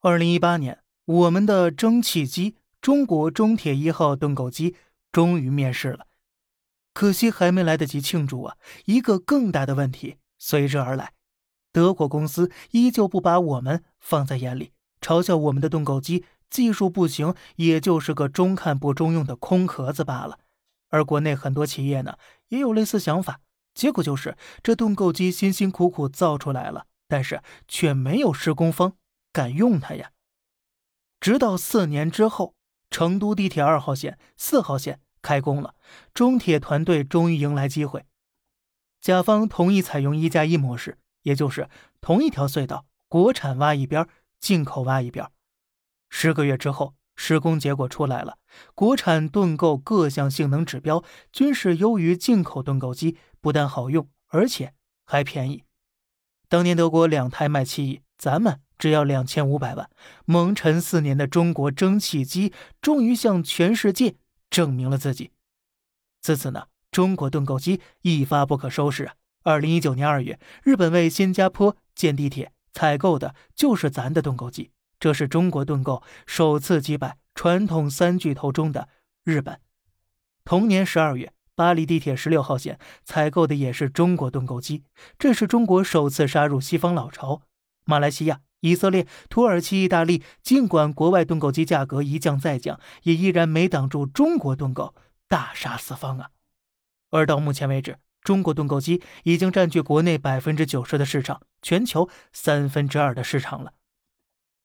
二零一八年，我们的蒸汽机——中国中铁一号盾构机终于面世了。可惜还没来得及庆祝啊，一个更大的问题随之而来：德国公司依旧不把我们放在眼里，嘲笑我们的盾构机技术不行，也就是个中看不中用的空壳子罢了。而国内很多企业呢，也有类似想法。结果就是，这盾构机辛辛苦苦造出来了，但是却没有施工方敢用它呀。直到四年之后，成都地铁二号线、四号线开工了，中铁团队终于迎来机会，甲方同意采用一加一模式，也就是同一条隧道，国产挖一边，进口挖一边。十个月之后。施工结果出来了，国产盾构各项性能指标均是优于进口盾构机，不但好用，而且还便宜。当年德国两台卖七亿，咱们只要两千五百万。蒙尘四年的中国蒸汽机终于向全世界证明了自己。自此呢，中国盾构机一发不可收拾啊！二零一九年二月，日本为新加坡建地铁，采购的就是咱的盾构机。这是中国盾构首次击败传统三巨头中的日本。同年十二月，巴黎地铁十六号线采购的也是中国盾构机，这是中国首次杀入西方老巢。马来西亚、以色列、土耳其、意大利，尽管国外盾构机价格一降再降，也依然没挡住中国盾构大杀四方啊！而到目前为止，中国盾构机已经占据国内百分之九十的市场，全球三分之二的市场了。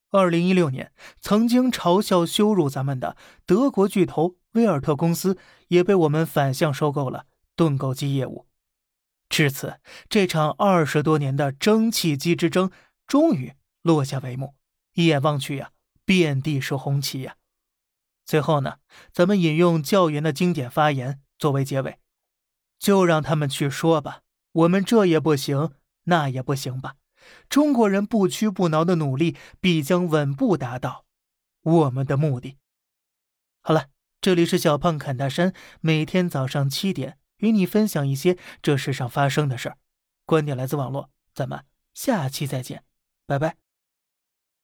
二零一六年，曾经嘲笑羞辱咱们的德国巨头威尔特公司，也被我们反向收购了盾构机业务。至此，这场二十多年的蒸汽机之争终于落下帷幕。一眼望去呀，遍地是红旗呀。最后呢，咱们引用教员的经典发言作为结尾：就让他们去说吧，我们这也不行，那也不行吧。中国人不屈不挠的努力，必将稳步达到我们的目的。好了，这里是小胖侃大山，每天早上七点与你分享一些这世上发生的事儿。观点来自网络，咱们下期再见，拜拜。